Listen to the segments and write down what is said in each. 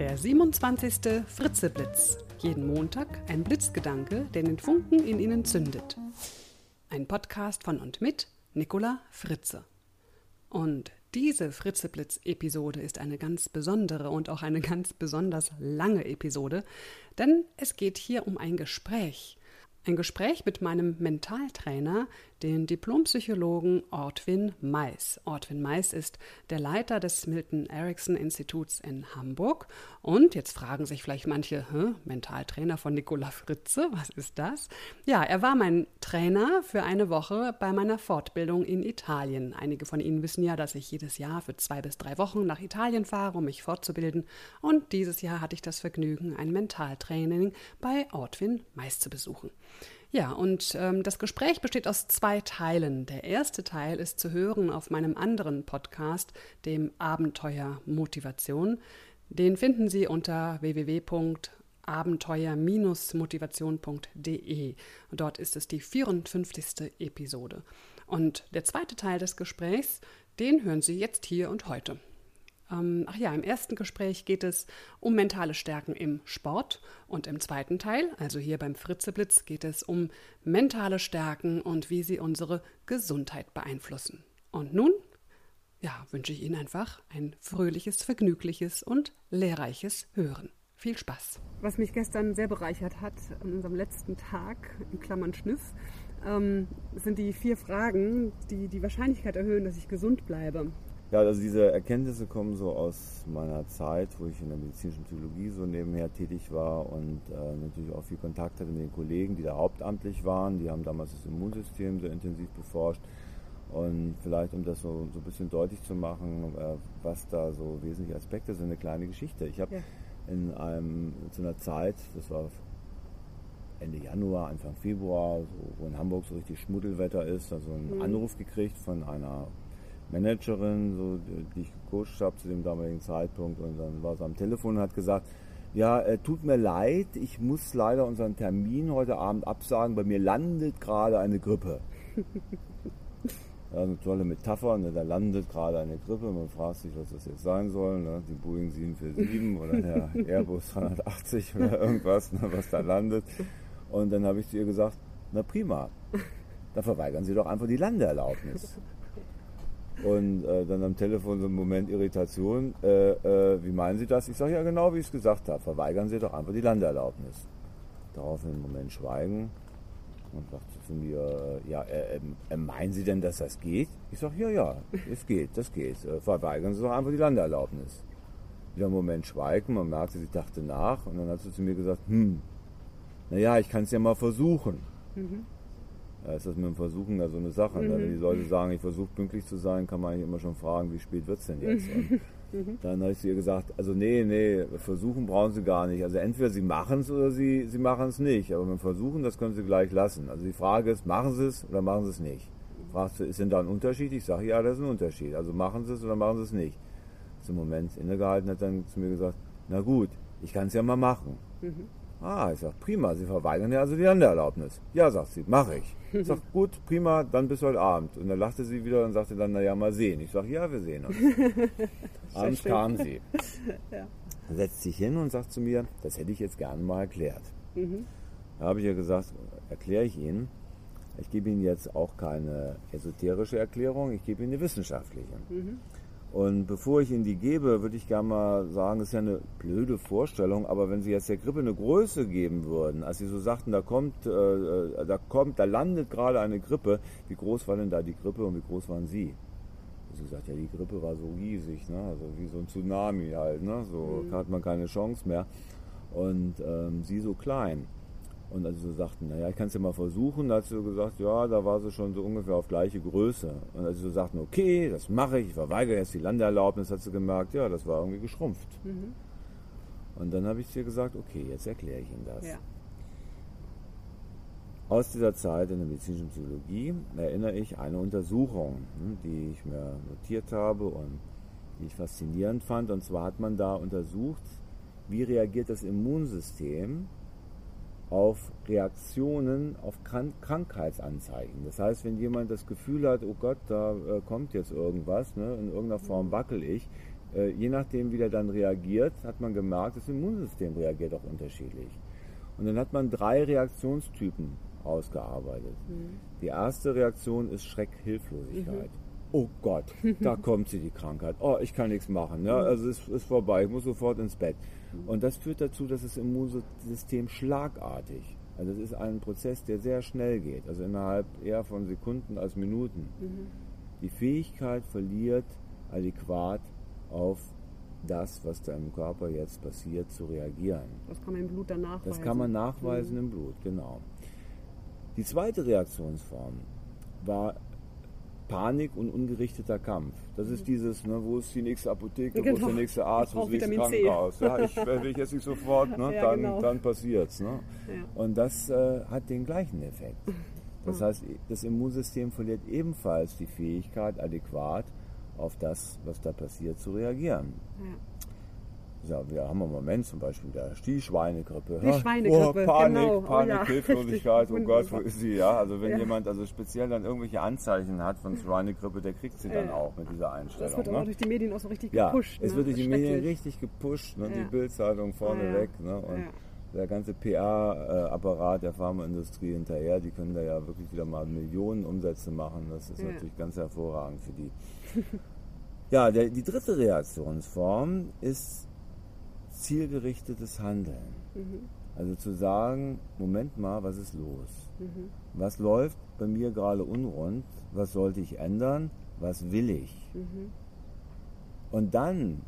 Der 27. Fritzeblitz. Jeden Montag ein Blitzgedanke, der den Funken in Ihnen zündet. Ein Podcast von und mit Nicola Fritze. Und diese Fritzeblitz-Episode ist eine ganz besondere und auch eine ganz besonders lange Episode, denn es geht hier um ein Gespräch. Ein Gespräch mit meinem Mentaltrainer, den Diplompsychologen Ortwin Mais. Ortwin Mais ist der Leiter des Milton Erickson Instituts in Hamburg. Und jetzt fragen sich vielleicht manche, Mentaltrainer von Nicola Fritze, was ist das? Ja, er war mein Trainer für eine Woche bei meiner Fortbildung in Italien. Einige von Ihnen wissen ja, dass ich jedes Jahr für zwei bis drei Wochen nach Italien fahre, um mich fortzubilden. Und dieses Jahr hatte ich das Vergnügen, ein Mentaltraining bei Ortwin Mais zu besuchen. Ja, und ähm, das Gespräch besteht aus zwei Teilen. Der erste Teil ist zu hören auf meinem anderen Podcast, dem Abenteuer Motivation. Den finden Sie unter www.abenteuer-motivation.de. Dort ist es die 54. Episode. Und der zweite Teil des Gesprächs, den hören Sie jetzt hier und heute. Ähm, ach ja, im ersten Gespräch geht es um mentale Stärken im Sport und im zweiten Teil, also hier beim Fritzeblitz, geht es um mentale Stärken und wie sie unsere Gesundheit beeinflussen. Und nun, ja, wünsche ich Ihnen einfach ein fröhliches, vergnügliches und lehrreiches Hören. Viel Spaß. Was mich gestern sehr bereichert hat an unserem letzten Tag, in Klammern Schniff, ähm, sind die vier Fragen, die die Wahrscheinlichkeit erhöhen, dass ich gesund bleibe. Ja, also diese Erkenntnisse kommen so aus meiner Zeit, wo ich in der medizinischen Psychologie so nebenher tätig war und äh, natürlich auch viel Kontakt hatte mit den Kollegen, die da hauptamtlich waren. Die haben damals das Immunsystem sehr intensiv beforscht. Und vielleicht, um das so, so ein bisschen deutlich zu machen, äh, was da so wesentliche Aspekte sind, eine kleine Geschichte. Ich habe ja. in einem, zu einer Zeit, das war Ende Januar, Anfang Februar, so, wo in Hamburg so richtig Schmuddelwetter ist, also einen mhm. Anruf gekriegt von einer Managerin, so, die ich gecoacht habe zu dem damaligen Zeitpunkt. Und dann war sie am Telefon und hat gesagt, ja, äh, tut mir leid, ich muss leider unseren Termin heute Abend absagen. Bei mir landet gerade eine Grippe. Ja, eine tolle Metapher, ne? da landet gerade eine Grippe. Man fragt sich, was das jetzt sein soll. Ne? Die Boeing 747 oder der Airbus 380 oder irgendwas, ne? was da landet. Und dann habe ich zu ihr gesagt, na prima, da verweigern Sie doch einfach die Landeerlaubnis. Und äh, dann am Telefon so ein Moment Irritation. Äh, äh, wie meinen Sie das? Ich sage ja genau, wie ich es gesagt habe. Verweigern Sie doch einfach die Landeerlaubnis. Daraufhin einen Moment Schweigen und sagte zu mir, ja, äh, ähm, äh, meinen Sie denn, dass das geht? Ich sage, ja, ja, es geht, das geht. Äh, verweigern Sie doch einfach die Landeerlaubnis. Wieder einen Moment Schweigen, man merkte, sie dachte nach und dann hat sie zu mir gesagt, hm, naja, ich kann es ja mal versuchen. Mhm. Ist das mit dem Versuchen da so eine Sache. Ne? Mhm. Wenn die Leute sagen, ich versuche pünktlich zu sein, kann man eigentlich immer schon fragen, wie spät wird es denn jetzt? Mhm. dann habe ich zu ihr gesagt, also nee, nee, versuchen brauchen sie gar nicht. Also entweder sie machen es oder sie, sie machen es nicht. Aber mit dem Versuchen, das können sie gleich lassen. Also die Frage ist, machen sie es oder machen sie es nicht? Fragst du, ist denn da ein Unterschied? Ich sage, ja, das ist ein Unterschied. Also machen sie es oder machen sie es nicht? Zum Moment innegehalten hat dann zu mir gesagt, na gut, ich kann es ja mal machen. Mhm. Ah, ich sag, prima, Sie verweigern ja also die Landeerlaubnis. Ja, sagt sie, mache ich. Ich sag, gut, prima, dann bis heute Abend. Und dann lachte sie wieder und sagte dann, naja, mal sehen. Ich sag, ja, wir sehen uns. Abends kam sie. ja. Setzt sich hin und sagt zu mir, das hätte ich jetzt gerne mal erklärt. Mhm. Da habe ich ihr gesagt, erkläre ich Ihnen. Ich gebe Ihnen jetzt auch keine esoterische Erklärung, ich gebe Ihnen eine wissenschaftliche. Mhm. Und bevor ich Ihnen die gebe, würde ich gerne mal sagen, das ist ja eine blöde Vorstellung, aber wenn Sie jetzt der Grippe eine Größe geben würden, als Sie so sagten, da kommt, äh, äh, da kommt, da landet gerade eine Grippe, wie groß war denn da die Grippe und wie groß waren Sie? Sie gesagt, ja, die Grippe war so riesig, ne? also wie so ein Tsunami halt, ne? so mhm. hat man keine Chance mehr. Und ähm, Sie so klein. Und als sie sagten, naja, ich kann es ja mal versuchen, da hat sie so gesagt, ja, da war sie schon so ungefähr auf gleiche Größe. Und als sie so sagten, okay, das mache ich, ich verweigere jetzt die Landeerlaubnis, hat sie gemerkt, ja, das war irgendwie geschrumpft. Mhm. Und dann habe ich ihr gesagt, okay, jetzt erkläre ich Ihnen das. Ja. Aus dieser Zeit in der medizinischen Psychologie erinnere ich eine Untersuchung, hm, die ich mir notiert habe und die ich faszinierend fand. Und zwar hat man da untersucht, wie reagiert das Immunsystem auf Reaktionen auf Krankheitsanzeichen. Das heißt, wenn jemand das Gefühl hat, oh Gott, da äh, kommt jetzt irgendwas, ne, in irgendeiner Form wackel ich, äh, je nachdem, wie der dann reagiert, hat man gemerkt, das Immunsystem reagiert auch unterschiedlich. Und dann hat man drei Reaktionstypen ausgearbeitet. Mhm. Die erste Reaktion ist Schreckhilflosigkeit. Mhm. Oh Gott, da kommt sie, die Krankheit. Oh, ich kann nichts machen. Ja? Mhm. Also es ist vorbei, ich muss sofort ins Bett. Und das führt dazu, dass das Immunsystem schlagartig, also es ist ein Prozess, der sehr schnell geht, also innerhalb eher von Sekunden als Minuten, mhm. die Fähigkeit verliert, adäquat auf das, was da im Körper jetzt passiert, zu reagieren. Das kann man im Blut dann nachweisen. Das kann man nachweisen mhm. im Blut, genau. Die zweite Reaktionsform war Panik und ungerichteter Kampf. Das ist mhm. dieses, ne, wo ist die nächste Apotheke, genau. wo ist der nächste Arzt, wo ist das nächste Krankenhaus. Ja, ich will ich jetzt nicht sofort, ne, ja, dann, genau. dann passiert's. Ne? Ja. Und das äh, hat den gleichen Effekt. Das heißt, das Immunsystem verliert ebenfalls die Fähigkeit, adäquat auf das, was da passiert, zu reagieren. Ja. Ja, wir haben im Moment zum Beispiel da die Schweinegrippe. Die Schweinegrippe, oh, Panik, genau. Panik, oh, ja. Hilflosigkeit, oh Gott, wo ist sie? Ja, also wenn ja. jemand also speziell dann irgendwelche Anzeichen hat von Schweinegrippe, der kriegt sie dann ja. auch mit dieser Einstellung. Das wird ne? auch durch die Medien auch so richtig gepusht. Ja, es ne? wird durch die Medien richtig gepusht, ne? die Bildzeitung vorneweg. Ne? Und der ganze PR-Apparat der Pharmaindustrie hinterher, die können da ja wirklich wieder mal Millionen Umsätze machen. Das ist natürlich ganz hervorragend für die. Ja, der, die dritte Reaktionsform ist zielgerichtetes Handeln. Mhm. Also zu sagen, Moment mal, was ist los? Mhm. Was läuft bei mir gerade unrund? Was sollte ich ändern? Was will ich? Mhm. Und dann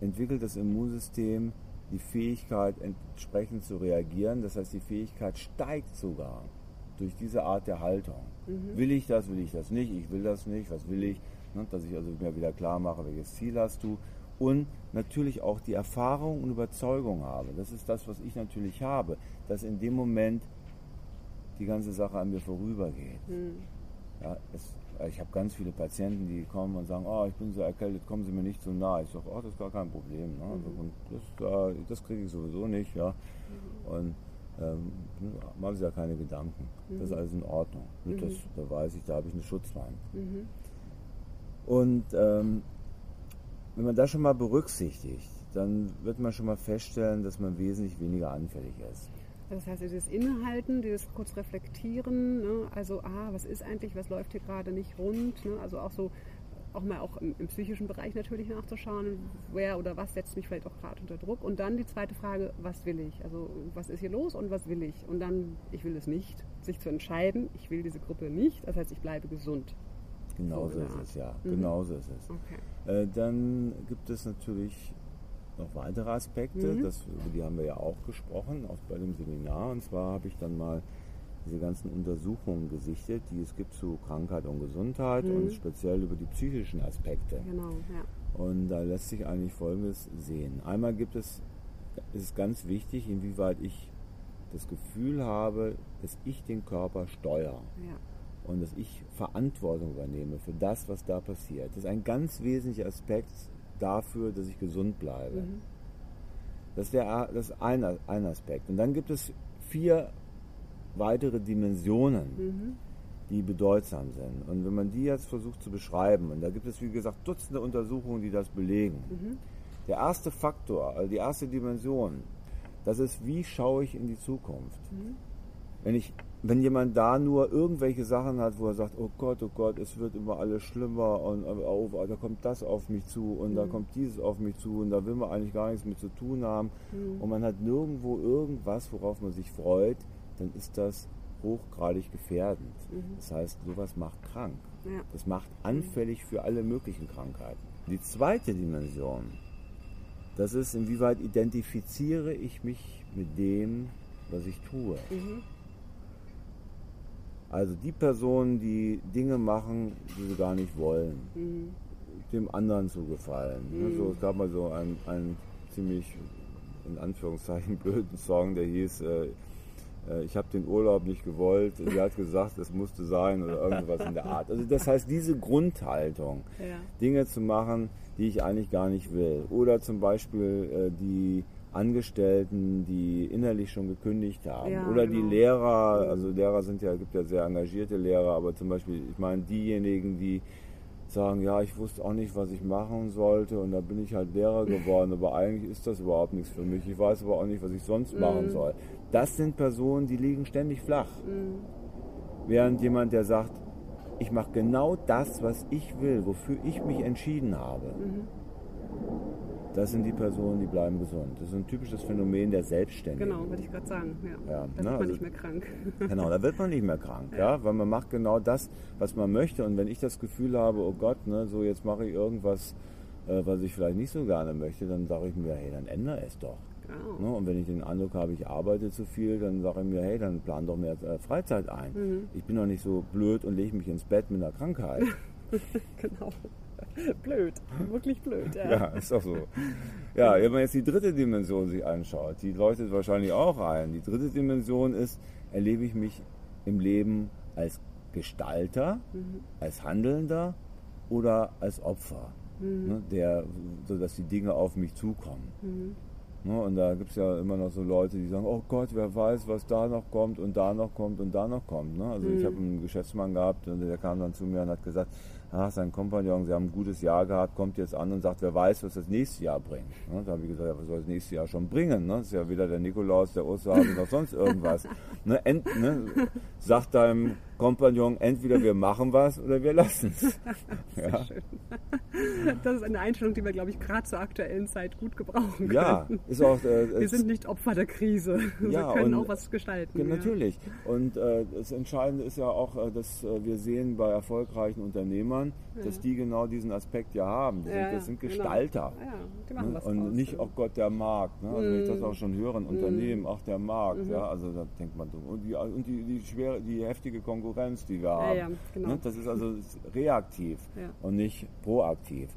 entwickelt das Immunsystem die Fähigkeit, entsprechend zu reagieren. Das heißt, die Fähigkeit steigt sogar durch diese Art der Haltung. Mhm. Will ich das, will ich das nicht? Ich will das nicht. Was will ich? Ne, dass ich also mir wieder klar mache, welches Ziel hast du und natürlich auch die Erfahrung und Überzeugung habe. Das ist das, was ich natürlich habe, dass in dem Moment die ganze Sache an mir vorübergeht. Mhm. Ja, es, ich habe ganz viele Patienten, die kommen und sagen, oh, ich bin so erkältet, kommen Sie mir nicht so nah. Ich sage, oh, das ist gar kein Problem. Ne? Mhm. das, das kriege ich sowieso nicht. Ja? Mhm. Und ähm, machen Sie ja keine Gedanken. Das ist mhm. alles in Ordnung. Das, mhm. da weiß ich, da habe ich eine Schutzwand. Mhm. Und ähm, wenn man das schon mal berücksichtigt, dann wird man schon mal feststellen, dass man wesentlich weniger anfällig ist. Das heißt, dieses Innehalten, dieses kurz reflektieren, ne? also, ah, was ist eigentlich, was läuft hier gerade nicht rund, ne? also auch so, auch mal auch im, im, psychischen Bereich natürlich nachzuschauen, wer oder was setzt mich vielleicht auch gerade unter Druck. Und dann die zweite Frage, was will ich? Also, was ist hier los und was will ich? Und dann, ich will es nicht, sich zu entscheiden, ich will diese Gruppe nicht, das heißt, ich bleibe gesund. Genauso so ist es, ja. Mhm. Genauso ist es. Okay. Äh, dann gibt es natürlich noch weitere Aspekte, mhm. das, über die haben wir ja auch gesprochen, auch bei dem Seminar. Und zwar habe ich dann mal diese ganzen Untersuchungen gesichtet, die es gibt zu Krankheit und Gesundheit mhm. und speziell über die psychischen Aspekte. Genau, ja. Und da lässt sich eigentlich Folgendes sehen. Einmal gibt es, ist es ganz wichtig, inwieweit ich das Gefühl habe, dass ich den Körper steuere. Ja und dass ich Verantwortung übernehme für das, was da passiert. Das ist ein ganz wesentlicher Aspekt dafür, dass ich gesund bleibe. Mhm. Das ist, der, das ist ein, ein Aspekt. Und dann gibt es vier weitere Dimensionen, mhm. die bedeutsam sind. Und wenn man die jetzt versucht zu beschreiben, und da gibt es wie gesagt Dutzende Untersuchungen, die das belegen. Mhm. Der erste Faktor, also die erste Dimension, das ist, wie schaue ich in die Zukunft. Mhm. Wenn ich wenn jemand da nur irgendwelche Sachen hat, wo er sagt, oh Gott, oh Gott, es wird immer alles schlimmer und oh, da kommt das auf mich zu und mhm. da kommt dieses auf mich zu und da will man eigentlich gar nichts mit zu tun haben mhm. und man hat nirgendwo irgendwas, worauf man sich freut, dann ist das hochgradig gefährdend. Mhm. Das heißt, sowas macht krank. Ja. Das macht anfällig für alle möglichen Krankheiten. Die zweite Dimension, das ist, inwieweit identifiziere ich mich mit dem, was ich tue. Also die Personen, die Dinge machen, die sie gar nicht wollen, mhm. dem anderen zu gefallen. Mhm. Also es gab mal so einen, einen ziemlich, in Anführungszeichen, blöden Song, der hieß, äh, äh, ich habe den Urlaub nicht gewollt, sie hat gesagt, es musste sein oder irgendwas in der Art. Also das heißt, diese Grundhaltung, ja. Dinge zu machen, die ich eigentlich gar nicht will. Oder zum Beispiel äh, die Angestellten, die innerlich schon gekündigt haben. Ja, Oder genau. die Lehrer, also Lehrer sind ja, gibt ja sehr engagierte Lehrer, aber zum Beispiel, ich meine, diejenigen, die sagen, ja, ich wusste auch nicht, was ich machen sollte und da bin ich halt Lehrer geworden, aber eigentlich ist das überhaupt nichts für mich. Ich weiß aber auch nicht, was ich sonst machen Mhm. soll. Das sind Personen, die liegen ständig flach. Mhm. Während jemand, der sagt, ich mache genau das, was ich will, wofür ich mich entschieden habe, Mhm. Das sind die Personen, die bleiben gesund. Das ist ein typisches Phänomen der Selbstständigen. Genau, wollte ich gerade sagen. Ja. Ja, da ne, wird man also- nicht mehr krank. Genau, da wird man nicht mehr krank, ja. weil man macht genau das, was man möchte. Und wenn ich das Gefühl habe, oh Gott, ne, so jetzt mache ich irgendwas, äh, was ich vielleicht nicht so gerne möchte, dann sage ich mir, hey, dann ändere es doch. Genau. Ne? Und wenn ich den Eindruck habe, ich arbeite zu viel, dann sage ich mir, hey, dann plan doch mehr äh, Freizeit ein. Mhm. Ich bin doch nicht so blöd und lege mich ins Bett mit einer Krankheit. genau. blöd, wirklich blöd. Ja. Ja, ist doch so. Ja, wenn man jetzt die dritte Dimension sich anschaut, die leuchtet wahrscheinlich auch ein. Die dritte Dimension ist, erlebe ich mich im Leben als Gestalter, Mhm. als Handelnder oder als Opfer, Mhm. ne, der, sodass die Dinge auf mich zukommen. Ne, und da gibt es ja immer noch so Leute, die sagen, oh Gott, wer weiß, was da noch kommt und da noch kommt und da noch kommt. Ne? Also ich habe einen Geschäftsmann gehabt und der kam dann zu mir und hat gesagt, ach, sein Kompagnon, sie haben ein gutes Jahr gehabt, kommt jetzt an und sagt, wer weiß, was das nächste Jahr bringt. Ne? Da habe ich gesagt, ja, was soll das nächste Jahr schon bringen? Ne? Das ist ja weder der Nikolaus, der Osterhase noch sonst irgendwas. ne? Ent, ne? Sagt deinem Kompagnon, entweder wir machen was oder wir lassen es. ja. Das ist eine Einstellung, die wir, glaube ich, gerade zur aktuellen Zeit gut gebrauchen können. ja, ist auch... Äh, Wir sind nicht Opfer der Krise. Ja, wir können und- auch was gestalten. Ja, ja. natürlich. Und äh, das Entscheidende ist ja auch, äh, dass äh, wir sehen bei erfolgreichen Unternehmern, dass die genau diesen Aspekt ja haben. Die Ja, sind, das sind genau. Gestalter. Ja, machen Ne? Und draus, nicht, ja. oh Gott, der Markt. Ne? Also wenn ich das Mhm. auch schon höre, ein Unternehmen, ach der Markt. Ja? Also da denkt man, und die, und die, die schwere, die heftige Konkurrenz, die wir haben. ja, genau. ne? Das ist also reaktiv Ja. und nicht proaktiv.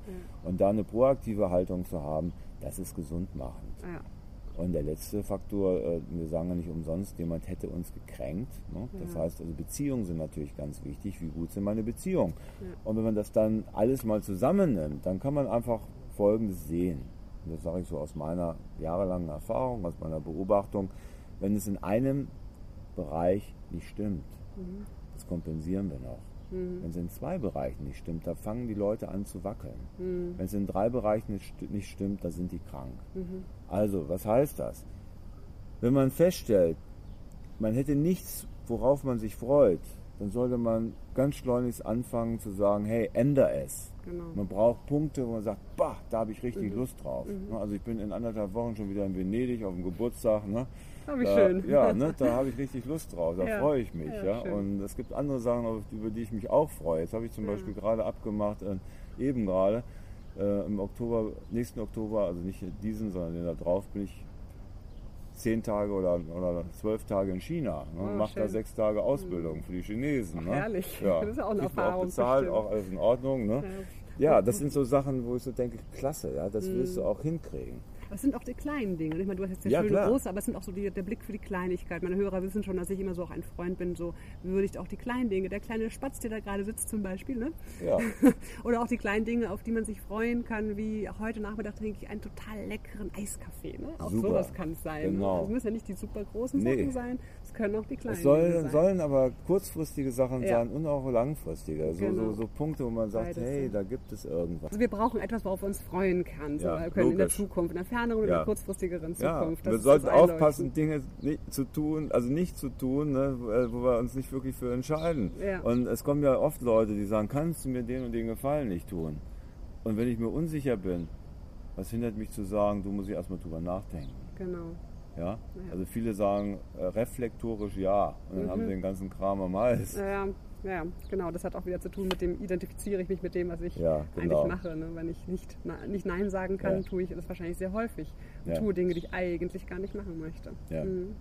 Und da eine proaktive Haltung zu haben, das ist gesundmachend. Ja. Und der letzte Faktor, äh, wir sagen ja nicht umsonst, jemand hätte uns gekränkt. Ne? Das Ja. heißt, also Beziehungen sind natürlich ganz wichtig. Wie gut sind meine Beziehungen? Ja. Und wenn man das dann alles mal zusammennimmt, dann kann man einfach Folgendes sehen. Und das sage ich so aus meiner jahrelangen Erfahrung, aus meiner Beobachtung. Wenn es in einem Bereich nicht stimmt, Mhm. Das kompensieren wir noch. Wenn es in zwei Bereichen nicht stimmt, da fangen die Leute an zu wackeln. Mhm. Wenn es in drei Bereichen nicht, sti- nicht stimmt, da sind die krank. Mhm. Also, was heißt das? Wenn man feststellt, man hätte nichts, worauf man sich freut, dann sollte man ganz schleunigst anfangen zu sagen, hey, änder es. Genau. Man braucht Punkte, wo man sagt, bah, da habe ich richtig Lust drauf. Ne, Also ich bin in anderthalb Wochen schon wieder in Venedig auf dem Geburtstag. Ne? Oh, wie da, schön. Ja, ne, da habe ich richtig Lust drauf, da Ja, freue ich mich. ja, Ja. Und es gibt andere Sachen, über die ich mich auch freue. Jetzt habe ich zum Ja. Beispiel gerade abgemacht, äh, eben gerade, äh, im Oktober, nächsten Oktober, also nicht diesen, sondern den da drauf, bin ich zehn Tage oder, oder zwölf Tage in China. Ne, Oh, Mache da sechs Tage Ausbildung für die Chinesen. Ach, ne? herrlich. Ja. Das ist auch eine Kriegt Erfahrung, Auch bezahlt, bestimmt. auch alles in Ordnung. Ne? Ja. Ja, das sind so Sachen, wo ich so denke, klasse, ja, das wirst Mhm. du auch hinkriegen. Das sind auch die kleinen Dinge. Ich meine, du hast jetzt sehr Ja, schöne klar. große, aber es sind auch so die, der Blick für die Kleinigkeit. Meine Hörer wissen schon, dass ich immer so auch ein Freund bin, so würdigt auch die kleinen Dinge. Der kleine Spatz, der da gerade sitzt zum Beispiel, ne? Ja, Oder auch die kleinen Dinge, auf die man sich freuen kann, wie heute Nachmittag trinke ich einen total leckeren Eiskaffee. Ne? Auch Super. sowas kann es sein. Genau. Ne? Also es müssen ja nicht die super großen Nee. Sachen sein, es können auch die kleinen es soll, sein. sollen aber kurzfristige Sachen Ja. sein und auch langfristige. So, Genau. so, so Punkte, wo man sagt, Beides, hey, da gibt es irgendwas. Also wir brauchen etwas, worauf wir uns freuen kann, so, Ja, können in der. Zukunft, in der ferneren oder in Ja. der kurzfristigeren Zukunft. wir sollten aufpassen, Dinge nicht zu tun, also nicht zu tun, ne, wo äh, wo wir uns nicht wirklich für entscheiden. Und es kommen ja oft Leute, die sagen, kannst du mir den und den Gefallen nicht tun? Und wenn ich mir unsicher bin, was hindert mich zu sagen, du musst ich erstmal drüber nachdenken. Genau. Ja? Also viele sagen äh, reflektorisch ja und dann Mhm. haben sie den ganzen Kram am Hals. Ja, ja, genau. Das hat auch wieder zu tun mit dem, identifiziere ich mich mit dem, was ich Ja, genau. eigentlich mache. Ne? Wenn ich nicht, na, nicht Nein sagen kann, Ja. tue ich das wahrscheinlich sehr häufig. Und tue Dinge, die ich eigentlich gar nicht machen möchte. Mhm.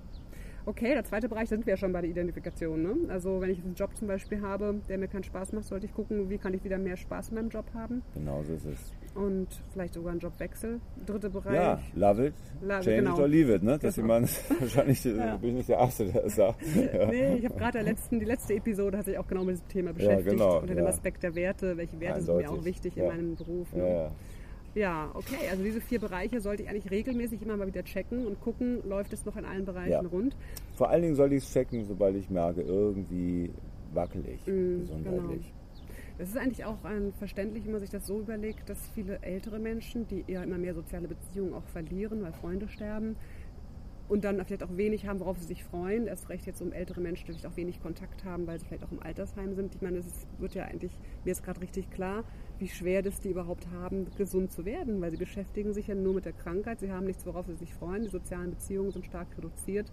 Okay, der zweite Bereich, da sind wir ja schon bei der Identifikation. Ne? Also wenn ich jetzt einen Job zum Beispiel habe, der mir keinen Spaß macht, sollte ich gucken, wie kann ich wieder mehr Spaß in meinem Job haben Genau so ist es. und vielleicht sogar einen Jobwechsel. Dritter Bereich. Ja, love it, Love- change genau. it or leave it. Ne? Das Genau. jemand, wahrscheinlich Ja. bin ich nicht der Erste, der das sagt. Ja. Nee, ich habe gerade der letzten, die letzte Episode hat sich auch genau mit diesem Thema beschäftigt. genau, unter dem ja. Aspekt der Werte. Welche Werte sind mir auch Eindeutig, wichtig ja. in meinem Beruf. Ne? Ja, okay. Also diese vier Bereiche sollte ich eigentlich regelmäßig immer mal wieder checken und gucken, läuft es noch in allen Bereichen Ja. rund. Vor allen Dingen soll ich es checken, sobald ich merke, irgendwie wackel ich Mm, gesundheitlich. Das ist eigentlich auch ähm, verständlich, wenn man sich das so überlegt, dass viele ältere Menschen, die eher immer mehr soziale Beziehungen auch verlieren, weil Freunde sterben, und dann vielleicht auch wenig haben, worauf sie sich freuen. Erst recht jetzt um ältere Menschen, die vielleicht auch wenig Kontakt haben, weil sie vielleicht auch im Altersheim sind. Ich meine, es wird ja eigentlich, mir ist gerade richtig klar, wie schwer das die überhaupt haben, gesund zu werden, weil sie beschäftigen sich ja nur mit der Krankheit. Sie haben nichts, worauf sie sich freuen. Die sozialen Beziehungen sind stark reduziert.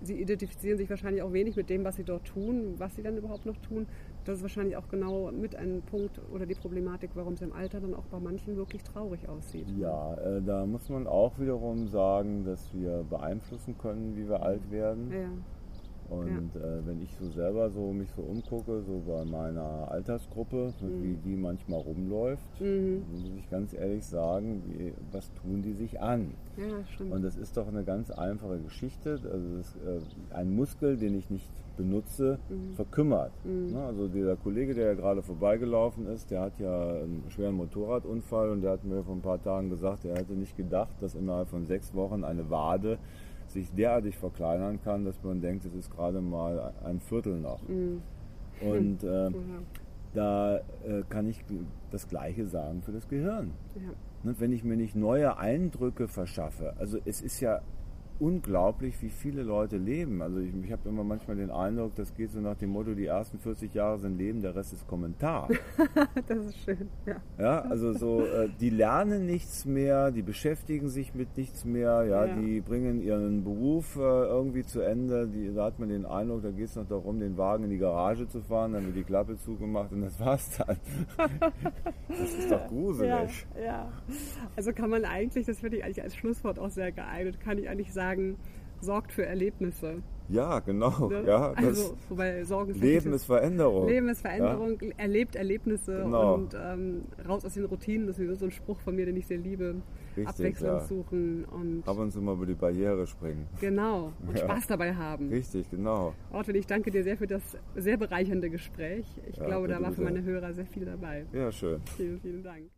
Sie identifizieren sich wahrscheinlich auch wenig mit dem, was sie dort tun, was sie dann überhaupt noch tun das ist wahrscheinlich auch genau mit ein Punkt oder die Problematik, warum es im Alter dann auch bei manchen wirklich traurig aussieht. Ja, äh, da muss man auch wiederum sagen, dass wir beeinflussen können, wie wir alt werden. Ja. Und ja. äh, wenn ich so selber so mich so umgucke, so bei meiner Altersgruppe, mhm. wie die manchmal rumläuft, mhm. muss ich ganz ehrlich sagen, wie, was tun die sich an? Ja, stimmt. Und das ist doch eine ganz einfache Geschichte. Also das, äh, ein Muskel, den ich nicht benutze, mhm. verkümmert. Mhm. Ne? Also dieser Kollege, der ja gerade vorbeigelaufen ist, der hat ja einen schweren Motorradunfall und der hat mir vor ein paar Tagen gesagt, er hätte nicht gedacht, dass innerhalb von sechs Wochen eine Wade sich derartig verkleinern kann, dass man denkt, es ist gerade mal ein Viertel noch. Mhm. Und äh, mhm. da äh, kann ich das Gleiche sagen für das Gehirn. Ja. Ne, wenn ich mir nicht neue Eindrücke verschaffe, also es ist ja unglaublich, wie viele Leute leben. Also ich, ich habe immer manchmal den Eindruck, das geht so nach dem Motto, die ersten 40 Jahre sind Leben, der Rest ist Kommentar. das ist schön, ja. Ja, also so, äh, die lernen nichts mehr, die beschäftigen sich mit nichts mehr, ja, ja. die bringen ihren Beruf äh, irgendwie zu Ende. Die, da hat man den Eindruck, da geht es noch darum, den Wagen in die Garage zu fahren, dann wird die Klappe zugemacht und das war's dann. das ist doch gruselig. Ja, ja. Also kann man eigentlich, das finde ich eigentlich als Schlusswort auch sehr geeignet, kann ich eigentlich sagen, sagen, sorgt für Erlebnisse. Ja, genau. Ne? Ja, also, wobei Sorgen Leben ist Veränderung. Leben ist Veränderung, ja? erlebt Erlebnisse genau. und ähm, raus aus den Routinen. Das ist so ein Spruch von mir, den ich sehr liebe. Richtig, Abwechslung ja. suchen und ab und zu mal über die Barriere springen. Genau. Und ja. Spaß dabei haben. Richtig, genau. Ortwin, ich danke dir sehr für das sehr bereichernde Gespräch. Ich glaube, da war für meine Hörer sehr viel dabei. Ja, schön. Vielen, vielen Dank.